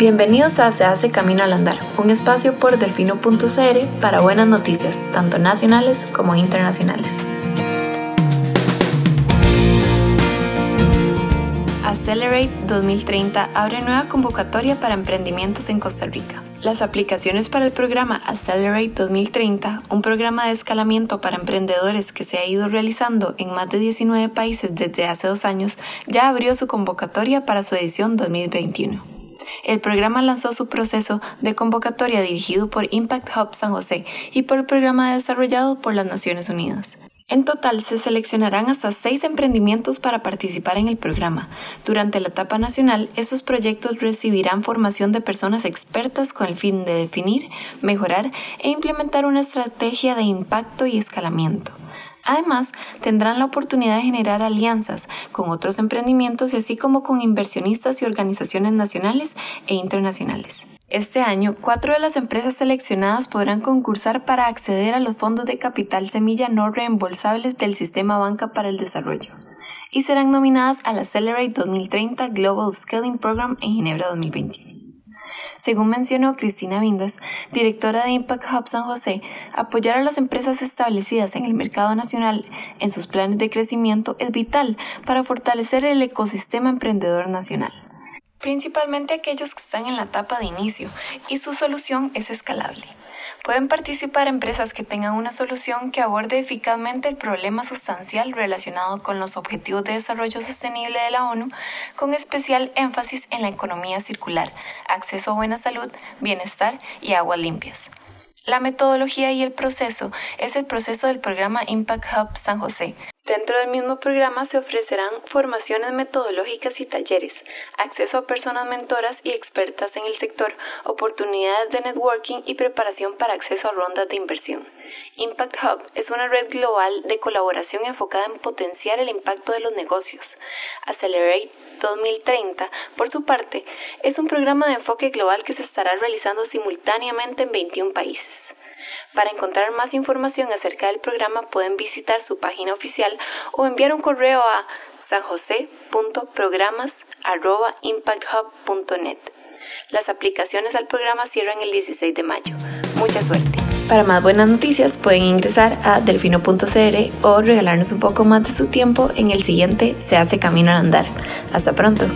Bienvenidos a Se hace Camino al Andar, un espacio por delfino.cr para buenas noticias, tanto nacionales como internacionales. Accelerate 2030 abre nueva convocatoria para emprendimientos en Costa Rica. Las aplicaciones para el programa Accelerate 2030, un programa de escalamiento para emprendedores que se ha ido realizando en más de 19 países desde hace dos años, ya abrió su convocatoria para su edición 2021. El programa lanzó su proceso de convocatoria dirigido por Impact Hub San José y por el programa desarrollado por las Naciones Unidas. En total se seleccionarán hasta seis emprendimientos para participar en el programa. Durante la etapa nacional, esos proyectos recibirán formación de personas expertas con el fin de definir, mejorar e implementar una estrategia de impacto y escalamiento. Además, tendrán la oportunidad de generar alianzas con otros emprendimientos y así como con inversionistas y organizaciones nacionales e internacionales. Este año, cuatro de las empresas seleccionadas podrán concursar para acceder a los fondos de capital semilla no reembolsables del Sistema Banca para el Desarrollo y serán nominadas al Accelerate 2030 Global Scaling Program en Ginebra 2021. Según mencionó Cristina Vindas, directora de Impact Hub San José, apoyar a las empresas establecidas en el mercado nacional en sus planes de crecimiento es vital para fortalecer el ecosistema emprendedor nacional principalmente aquellos que están en la etapa de inicio, y su solución es escalable. Pueden participar empresas que tengan una solución que aborde eficazmente el problema sustancial relacionado con los Objetivos de Desarrollo Sostenible de la ONU, con especial énfasis en la economía circular, acceso a buena salud, bienestar y aguas limpias. La metodología y el proceso es el proceso del programa Impact Hub San José, Dentro del mismo programa se ofrecerán formaciones metodológicas y talleres, acceso a personas mentoras y expertas en el sector, oportunidades de networking y preparación para acceso a rondas de inversión. Impact Hub es una red global de colaboración enfocada en potenciar el impacto de los negocios. Accelerate 2030, por su parte, es un programa de enfoque global que se estará realizando simultáneamente en 21 países. Para encontrar más información acerca del programa pueden visitar su página oficial o enviar un correo a sanjose.programas.impacthub.net. Las aplicaciones al programa cierran el 16 de mayo. Mucha suerte. Para más buenas noticias pueden ingresar a delfino.cr o regalarnos un poco más de su tiempo en el siguiente Se hace camino al andar. Hasta pronto.